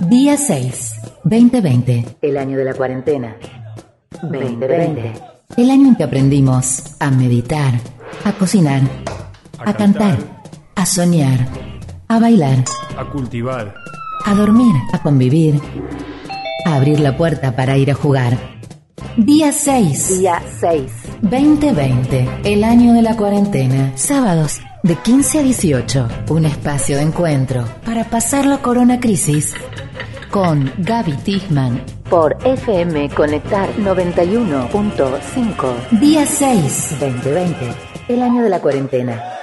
Día 6, 2020. El año de la cuarentena. 2020. El año en que aprendimos a meditar, a cocinar, a, cantar, a soñar, a bailar, a cultivar, a dormir, a convivir, a abrir la puerta para ir a jugar. Día 6. Día 6. 2020. El año de la cuarentena. Sábados de 15 a 18. Un espacio de encuentro para pasar la corona crisis con Gaby Tichman. Por FM Conectar 91.5. Día 6. 2020. El año de la cuarentena.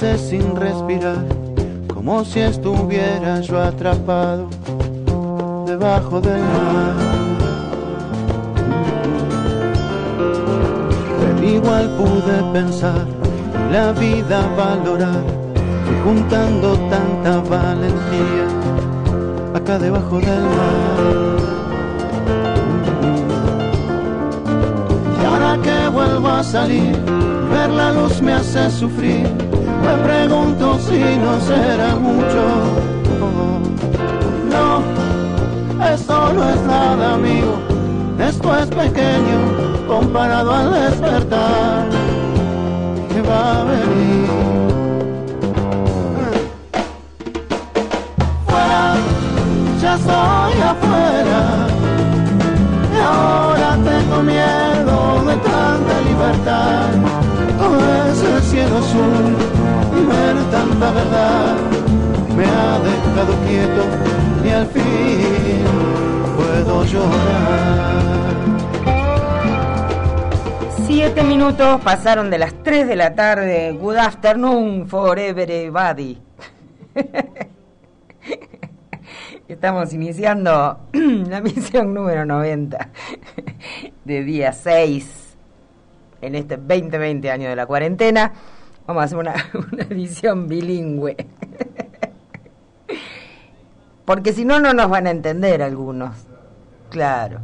Sin respirar, como si estuviera yo atrapado debajo del mar. Pero igual pude pensar la vida valorar, juntando tanta valentía acá debajo del mar. Y ahora que vuelvo a salir, ver la luz me hace sufrir. Me pregunto si no será mucho. No, esto no es nada, amigo. Esto es pequeño comparado al despertar que va a venir. Fuera, ya estoy afuera. Y ahora tengo miedo de tanta libertad. Todo ese cielo azul tanta verdad me ha dejado quieto y al fin puedo llorar. Siete minutos pasaron de las 3 de la tarde. Good afternoon for everybody. Estamos iniciando la misión número 90 de día 6 en este 2020 año de la cuarentena. Vamos a hacer una, una edición bilingüe. Porque si no, no nos van a entender algunos. Claro.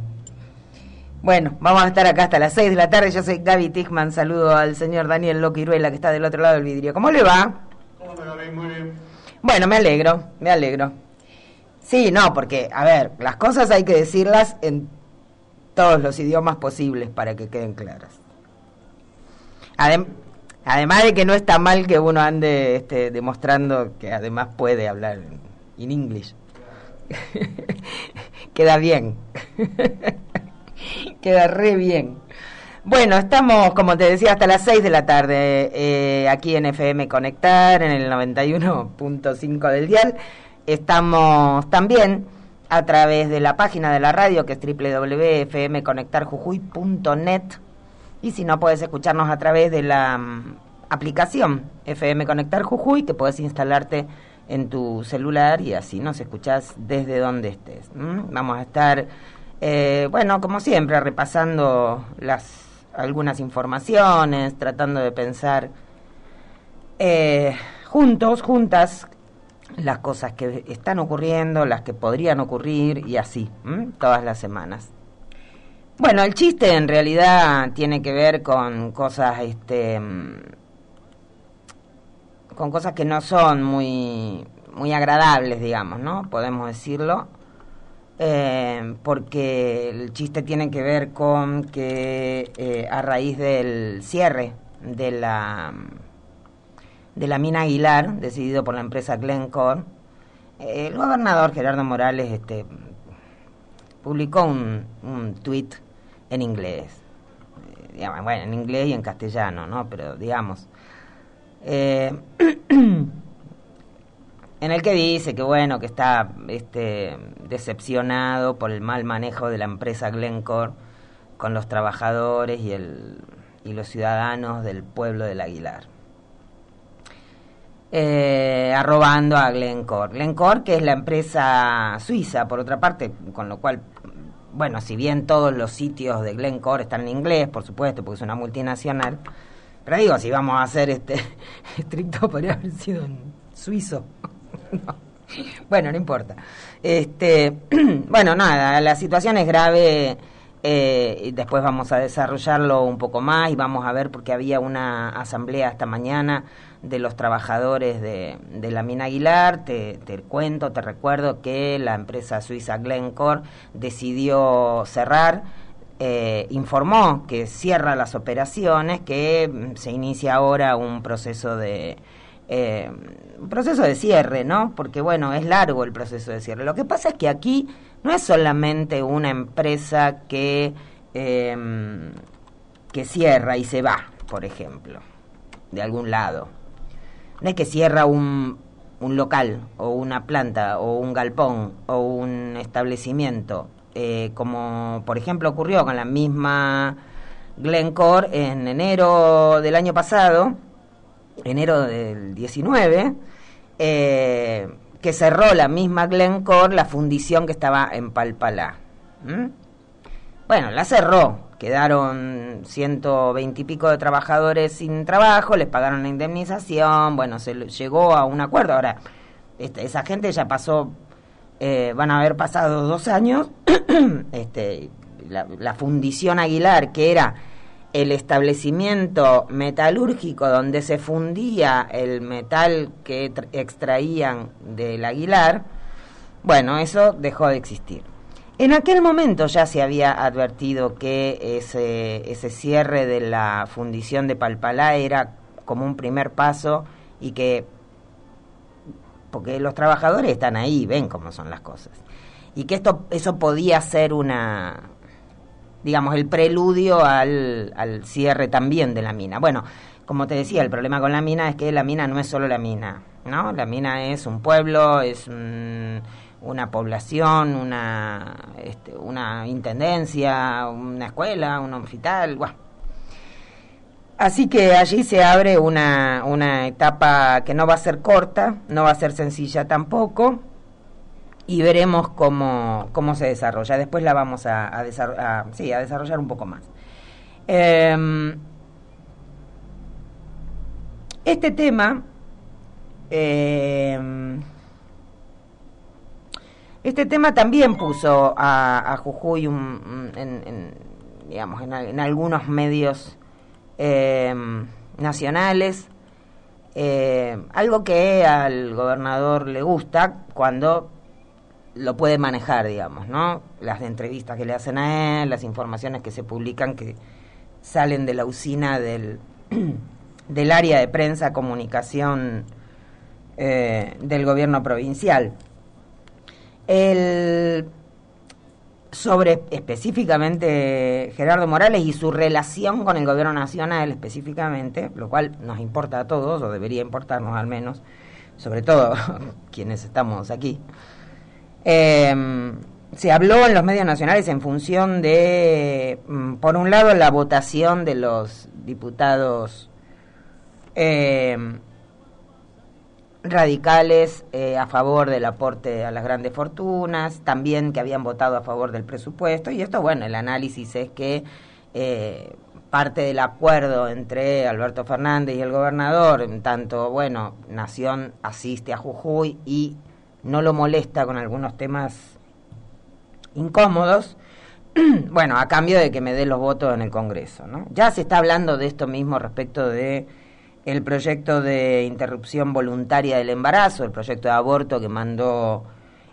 Bueno, vamos a estar acá hasta las 6 de la tarde. Yo soy Gaby Tichman. Saludo al señor Daniel Loquiruela que está del otro lado del vidrio. ¿Cómo le va? Bueno, me alegro, me alegro. Sí, no, porque, a ver, las cosas hay que decirlas en todos los idiomas posibles para que queden claras. Adem además de que no está mal que uno ande este, demostrando que además puede hablar en inglés. Queda bien. Queda re bien. Bueno, estamos, como te decía, hasta las 6 de la tarde eh, aquí en FM Conectar, en el 91.5 del dial. Estamos también a través de la página de la radio, que es www.fmconectarjujuy.net. Y si no, puedes escucharnos a través de la um, aplicación FM Conectar Jujuy, que puedes instalarte en tu celular y así nos escuchás desde donde estés. Vamos a estar, eh, bueno, como siempre, repasando las algunas informaciones, tratando de pensar eh, juntos, juntas, las cosas que están ocurriendo, las que podrían ocurrir y así, todas las semanas. Bueno, el chiste en realidad tiene que ver con cosas, este, con cosas que no son muy, muy agradables, digamos, ¿no? Podemos decirlo, eh, porque el chiste tiene que ver con que eh, a raíz del cierre de la de la mina Aguilar, decidido por la empresa Glencore, eh, el gobernador Gerardo Morales este, publicó un, un tuit en inglés, eh, bueno, en inglés y en castellano, ¿no? Pero digamos, eh, en el que dice que bueno, que está este, decepcionado por el mal manejo de la empresa Glencore con los trabajadores y, el, y los ciudadanos del pueblo del Aguilar. Eh, arrobando a Glencore. Glencore, que es la empresa suiza, por otra parte, con lo cual, bueno, si bien todos los sitios de Glencore están en inglés, por supuesto, porque es una multinacional, Pero digo, si vamos a ser este estricto, podría haber sido en suizo. Bueno, no importa. Este, bueno, nada, la situación es grave. Eh, y después vamos a desarrollarlo un poco más y vamos a ver porque había una asamblea esta mañana de los trabajadores de, de la mina Aguilar. Te, te, cuento, te recuerdo que la empresa suiza Glencore decidió cerrar. Eh, informó que cierra las operaciones, que mm, se inicia ahora un proceso de, eh, un proceso de cierre, ¿no? Porque bueno, es largo el proceso de cierre. Lo que pasa es que aquí no es solamente una empresa que, eh, que cierra y se va, por ejemplo, de algún lado. No es que cierra un, un local o una planta o un galpón o un establecimiento, eh, como por ejemplo ocurrió con la misma Glencore en enero del año pasado, enero del 19, eh, que cerró la misma Glencore la fundición que estaba en Palpalá. Bueno, la cerró, quedaron ciento y pico de trabajadores sin trabajo, les pagaron la indemnización, bueno, se llegó a un acuerdo. Ahora, este, esa gente ya pasó, eh, van a haber pasado dos años, este, la fundición Aguilar, que era el establecimiento metalúrgico donde se fundía el metal que extraían del aguilar, bueno, eso dejó de existir. En aquel momento ya se había advertido que ese, ese cierre de la fundición de Palpalá era como un primer paso y que, porque los trabajadores están ahí, ven cómo son las cosas, y que esto, eso podía ser una, digamos, el preludio al, al cierre también de la mina. Bueno, como te decía, el problema con la mina es que la mina no es solo la mina, ¿no? La mina es un pueblo, es una población, una, este, una intendencia, una escuela, un hospital, Así que allí se abre una, una etapa que no va a ser corta, no va a ser sencilla tampoco, y veremos cómo, cómo se desarrolla. Después la vamos a, a, sí, a desarrollar un poco más. Em, este tema, em, este tema también puso a, Jujuy en, digamos, en, algunos medios em, nacionales. algo que al gobernador le gusta cuando lo puede manejar, digamos, ¿no? Las entrevistas que le hacen a él, las informaciones que se publican que salen de la usina del, del área de prensa, comunicación eh, del gobierno provincial. El, sobre específicamente Gerardo Morales y su relación con el gobierno nacional específicamente, lo cual nos importa a todos, o debería importarnos al menos, sobre todo quienes estamos aquí. Eh, se habló en los medios nacionales en función de, mm, por un lado, la votación de los diputados eh, radicales eh, a favor del aporte a las grandes fortunas, también que habían votado a favor del presupuesto, y esto, bueno, el análisis es que eh, parte del acuerdo entre Alberto Fernández y el gobernador, en tanto, bueno, Nación asiste a Jujuy y no lo molesta con algunos temas incómodos, bueno, a cambio de que me dé los votos en el Congreso, ¿no? Ya se está hablando de esto mismo respecto de el proyecto de interrupción voluntaria del embarazo, el proyecto de aborto que mandó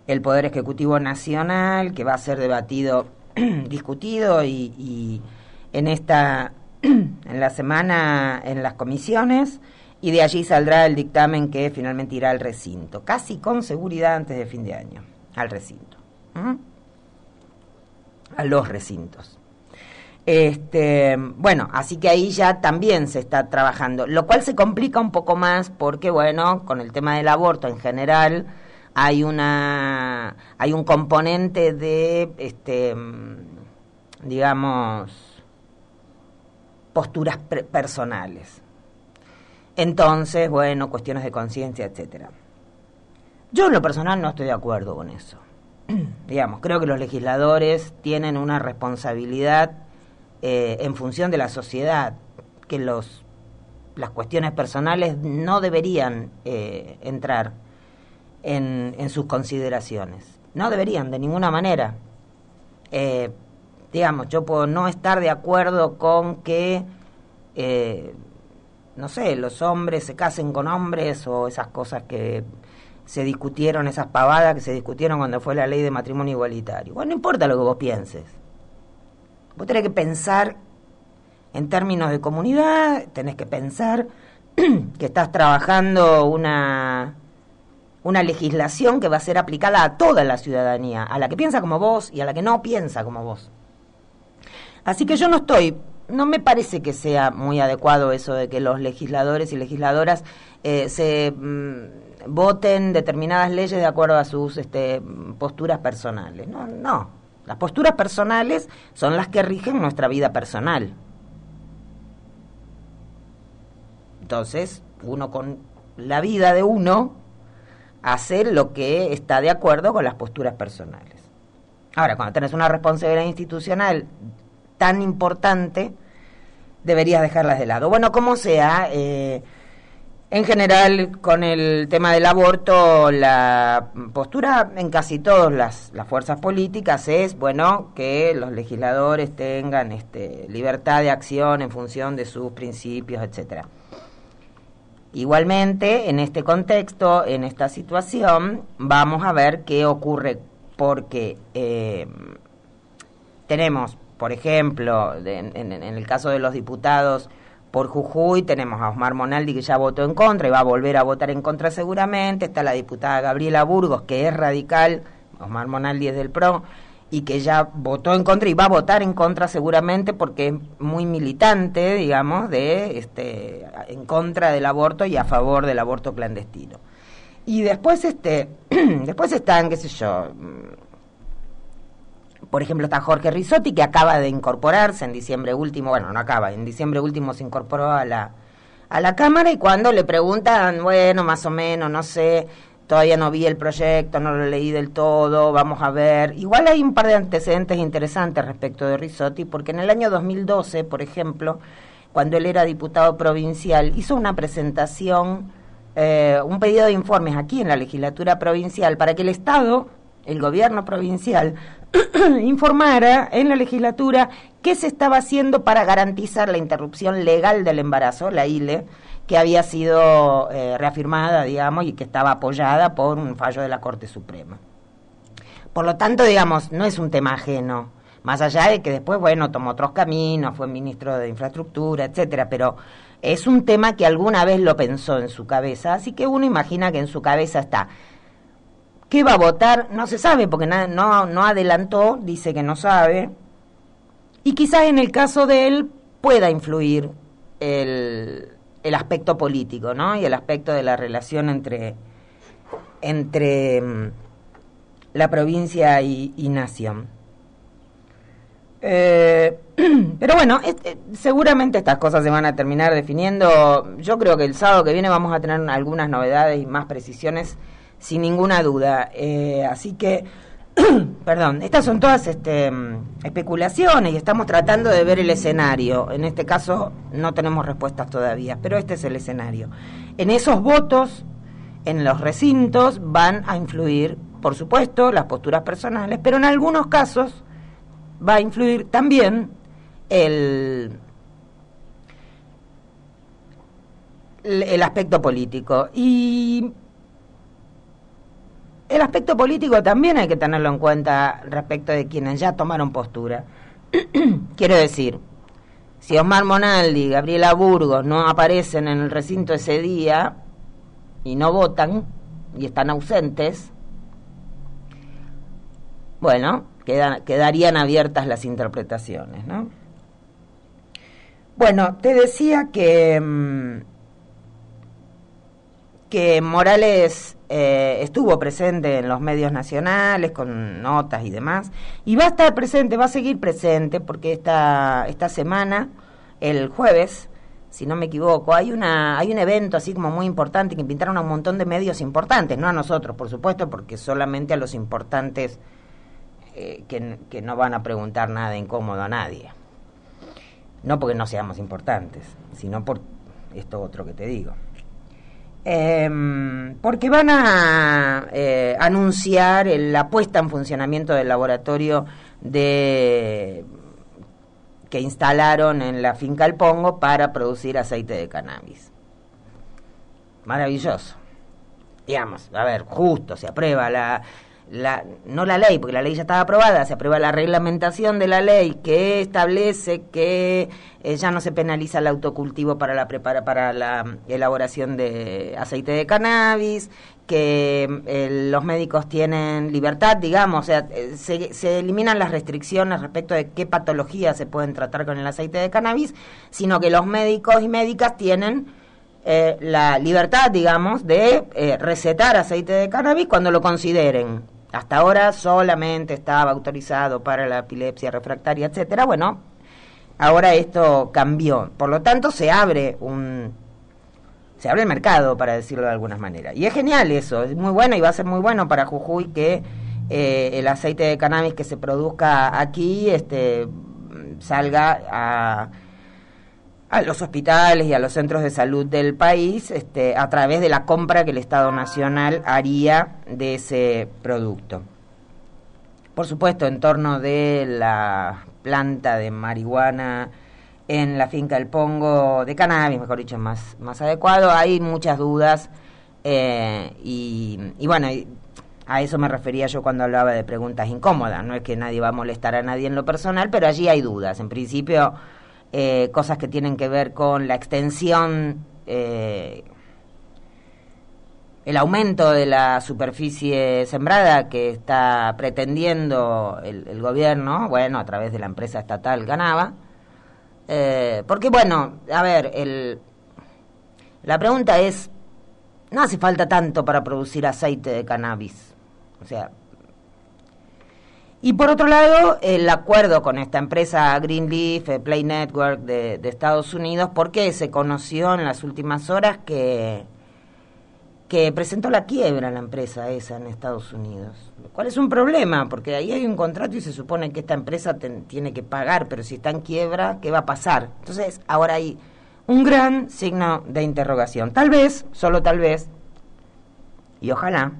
el Poder Ejecutivo Nacional, que va a ser debatido, discutido y, y en esta en la semana en las comisiones y de allí saldrá el dictamen que finalmente irá al recinto, casi con seguridad antes de fin de año, al recinto. A los recintos. Este, bueno, así que ahí ya también se está trabajando, lo cual se complica un poco más porque, bueno, con el tema del aborto en general hay una hay un componente de, este, digamos, posturas personales. Entonces, bueno, cuestiones de conciencia, etcétera. Yo en lo personal no estoy de acuerdo con eso. Digamos, creo que los legisladores tienen una responsabilidad eh, en función de la sociedad, que los las cuestiones personales no deberían eh, entrar en, en, sus consideraciones. No deberían, de ninguna manera. Eh, digamos, yo puedo no estar de acuerdo con que, no sé, los hombres se casen con hombres o esas cosas que se discutieron, esas pavadas que se discutieron cuando fue la ley de matrimonio igualitario. Bueno, no importa lo que vos pienses. Vos tenés que pensar en términos de comunidad, tenés que pensar que estás trabajando una, una legislación que va a ser aplicada a toda la ciudadanía, a la que piensa como vos y a la que no piensa como vos. Así que yo no estoy, no me parece que sea muy adecuado eso de que los legisladores y legisladoras eh, se mm, voten determinadas leyes de acuerdo a sus este, posturas personales. No, no. Las posturas personales son las que rigen nuestra vida personal. Entonces, uno con la vida de uno hace lo que está de acuerdo con las posturas personales. Ahora, cuando tenés una responsabilidad institucional tan importante, deberías dejarlas de lado. Bueno, como sea, eh, en general, con el tema del aborto, la postura en casi todas las, las, fuerzas políticas es, bueno, que los legisladores tengan este, libertad de acción en función de sus principios, etcétera. Igualmente, en este contexto, en esta situación, vamos a ver qué ocurre, porque eh, tenemos, por ejemplo, en, el caso de los diputados por Jujuy, tenemos a Osmar Monaldi que ya votó en contra y va a volver a votar en contra seguramente, está la diputada Gabriela Burgos, que es radical, Osmar Monaldi es del PRO, y que ya votó en contra y va a votar en contra seguramente porque es muy militante, digamos, de este en contra del aborto y a favor del aborto clandestino. Y después este después están, qué sé yo, por ejemplo, está Jorge Risotti que acaba de incorporarse en diciembre último, bueno, no acaba, en diciembre último se incorporó a la a la cámara y cuando le preguntan, bueno, más o menos, no sé, Todavía no vi el proyecto, no lo leí del todo, vamos a ver. Igual hay un par de antecedentes interesantes respecto de Risotti, porque en el año 2012, por ejemplo, cuando él era diputado provincial, hizo una presentación, eh, un pedido de informes aquí en la legislatura provincial para que el Estado, el gobierno provincial, informara en la legislatura qué se estaba haciendo para garantizar la interrupción legal del embarazo, la ILE, que había sido eh, reafirmada, digamos, y que estaba apoyada por un fallo de la Corte Suprema. Por lo tanto, digamos, no es un tema ajeno, más allá de que después, bueno, tomó otros caminos, fue ministro de Infraestructura, etcétera, pero es un tema que alguna vez lo pensó en su cabeza, así que uno imagina que en su cabeza está. ¿Qué va a votar? No se sabe, porque no, no adelantó, dice que no sabe. Y quizás en el caso de él pueda influir el, el aspecto político, ¿no? Y el aspecto de la relación entre, entre mm, la provincia y, nación. Eh, pero bueno, este, seguramente estas cosas se van a terminar definiendo. Yo creo que el sábado que viene vamos a tener algunas novedades y más precisiones, sin ninguna duda. Eh, así que perdón, estas son todas este, especulaciones y estamos tratando de ver el escenario. En este caso no tenemos respuestas todavía, pero este es el escenario. En esos votos, en los recintos, van a influir, por supuesto, las posturas personales, pero en algunos casos va a influir también el, el aspecto político. Y el aspecto político también hay que tenerlo en cuenta respecto de quienes ya tomaron postura. Quiero decir, si Omar Monaldi y Gabriela Burgos no aparecen en el recinto ese día y no votan y están ausentes, bueno, quedarían abiertas las interpretaciones, ¿no? Bueno, te decía que, mm, que Morales eh, estuvo presente en los medios nacionales con notas y demás, y va a estar presente, va a seguir presente, porque esta, esta semana, el jueves, si no me equivoco, hay una hay un evento así como muy importante que invitaron a un montón de medios importantes, no a nosotros, por supuesto, porque solamente a los importantes eh, que, que no van a preguntar nada incómodo a nadie. No porque no seamos importantes, sino por esto otro que te digo. Em, porque van a eh, anunciar la puesta en funcionamiento del laboratorio de que instalaron en la finca El Pongo para producir aceite de cannabis. Maravilloso. Digamos, a ver, justo, se aprueba la, la, no la ley, porque la ley ya estaba aprobada, se aprueba la reglamentación de la ley que establece que eh, ya no se penaliza el autocultivo para la, prepara, para la elaboración de aceite de cannabis, que eh, los médicos tienen libertad, digamos, o sea, eh, se, se, eliminan las restricciones respecto de qué patologías se pueden tratar con el aceite de cannabis, sino que los médicos y médicas tienen la libertad, digamos, de recetar aceite de cannabis cuando lo consideren hasta ahora solamente estaba autorizado para la epilepsia refractaria, etcétera. Bueno, ahora esto cambió. Por lo tanto, se abre un se abre el mercado, para decirlo de alguna manera. Y es genial eso, es muy bueno y va a ser muy bueno para Jujuy que eh, el aceite de cannabis que se produzca aquí este, salga a a los hospitales y a los centros de salud del país este, a través de la compra que el Estado Nacional haría de ese producto. Por supuesto, en torno de la planta de marihuana en la finca del Pongo, de cannabis, mejor dicho, más, más adecuado, hay muchas dudas eh, y, y bueno, a eso me refería yo cuando hablaba de preguntas incómodas. No es que nadie va a molestar a nadie en lo personal, pero allí hay dudas. En principio eh, cosas que tienen que ver con la extensión, eh, el aumento de la superficie sembrada que está pretendiendo el, gobierno, bueno, a través de la empresa estatal Ganaba. Eh, porque, bueno, a ver, el, la pregunta es, no hace falta tanto para producir aceite de cannabis. O sea, y por otro lado, el acuerdo con esta empresa Greenleaf, eh, Play Network de, Estados Unidos, porque se conoció en las últimas horas que, que presentó la quiebra la empresa esa en Estados Unidos. ¿Cuál es un problema? Porque ahí hay un contrato y se supone que esta empresa tiene que pagar, pero si está en quiebra, ¿qué va a pasar? Entonces, ahora hay un gran signo de interrogación. Tal vez, solo tal vez, y ojalá,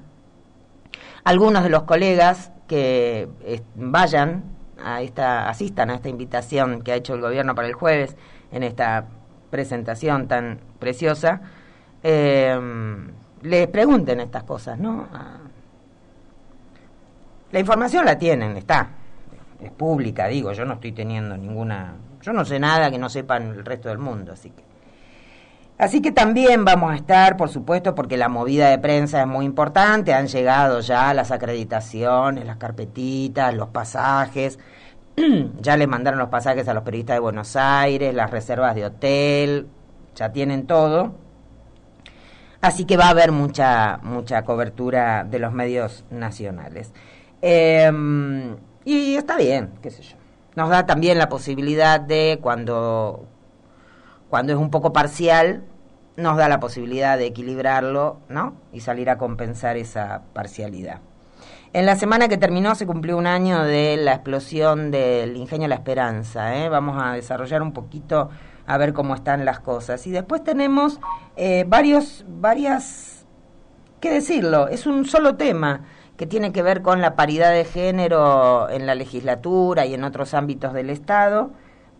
algunos de los colegas que eh, vayan a esta, asistan a esta invitación que ha hecho el gobierno para el jueves en esta presentación tan preciosa, eh, les pregunten estas cosas, ¿no? Ah. La información la tienen, está, es pública, digo, yo no estoy teniendo ninguna, yo no sé nada que no sepan el resto del mundo, así que Así que también vamos a estar, por supuesto, porque la movida de prensa es muy importante, han llegado ya las acreditaciones, las carpetitas, los pasajes, ya les mandaron los pasajes a los periodistas de Buenos Aires, las reservas de hotel, ya tienen todo. Así que va a haber mucha, mucha cobertura de los medios nacionales. Em, y está bien, qué sé yo. Nos da también la posibilidad de, cuando, cuando es un poco parcial, nos da la posibilidad de equilibrarlo, ¿no? Y salir a compensar esa parcialidad. En la semana que terminó se cumplió un año de la explosión del ingenio La Esperanza. ¿eh? Vamos a desarrollar un poquito a ver cómo están las cosas. Y después tenemos eh, varios, varias, ¿qué decirlo? Es un solo tema que tiene que ver con la paridad de género en la legislatura y en otros ámbitos del Estado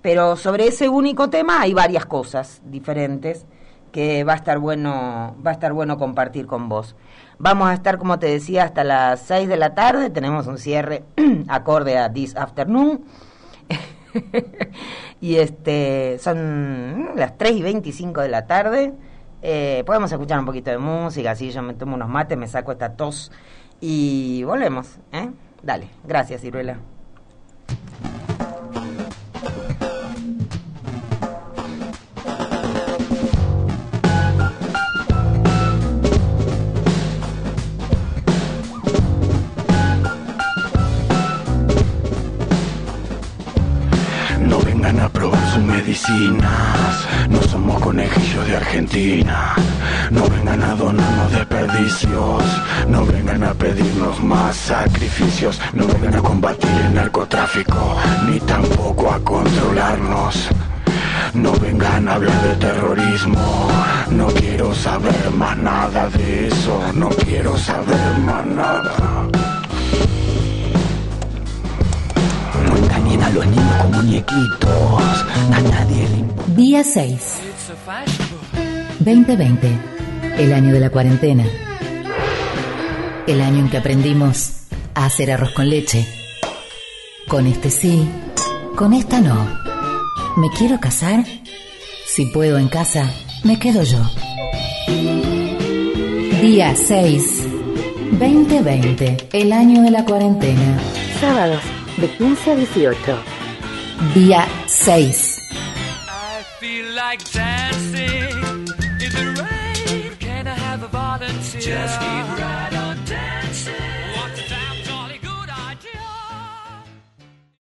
pero sobre ese único tema hay varias cosas diferentes que va a estar bueno, va a estar bueno compartir con vos. Vamos a estar, como te decía, hasta las 6 de la tarde, tenemos un cierre acorde a This Afternoon. y este son las 3 y 25 de la tarde. Eh, podemos escuchar un poquito de música, así yo me tomo unos mates, me saco esta tos y volvemos. ¿eh? Dale, gracias, Ciruela. No somos conejillos de Argentina. No vengan a donarnos desperdicios. No vengan a pedirnos más sacrificios. No vengan a combatir el narcotráfico. Ni tampoco a controlarnos. No vengan a hablar de terrorismo. No quiero saber más nada de eso. No quiero saber más nada. A los niños como muñequitos. A nadie le importa. Día 6. 2020. El año de la cuarentena. El año en que aprendimos a hacer arroz con leche. Con este sí, con esta no. ¿Me quiero casar? Si puedo en casa, me quedo yo. Día 6. 2020. El año de la cuarentena. Sábados, de 15 a 18. Día 6. I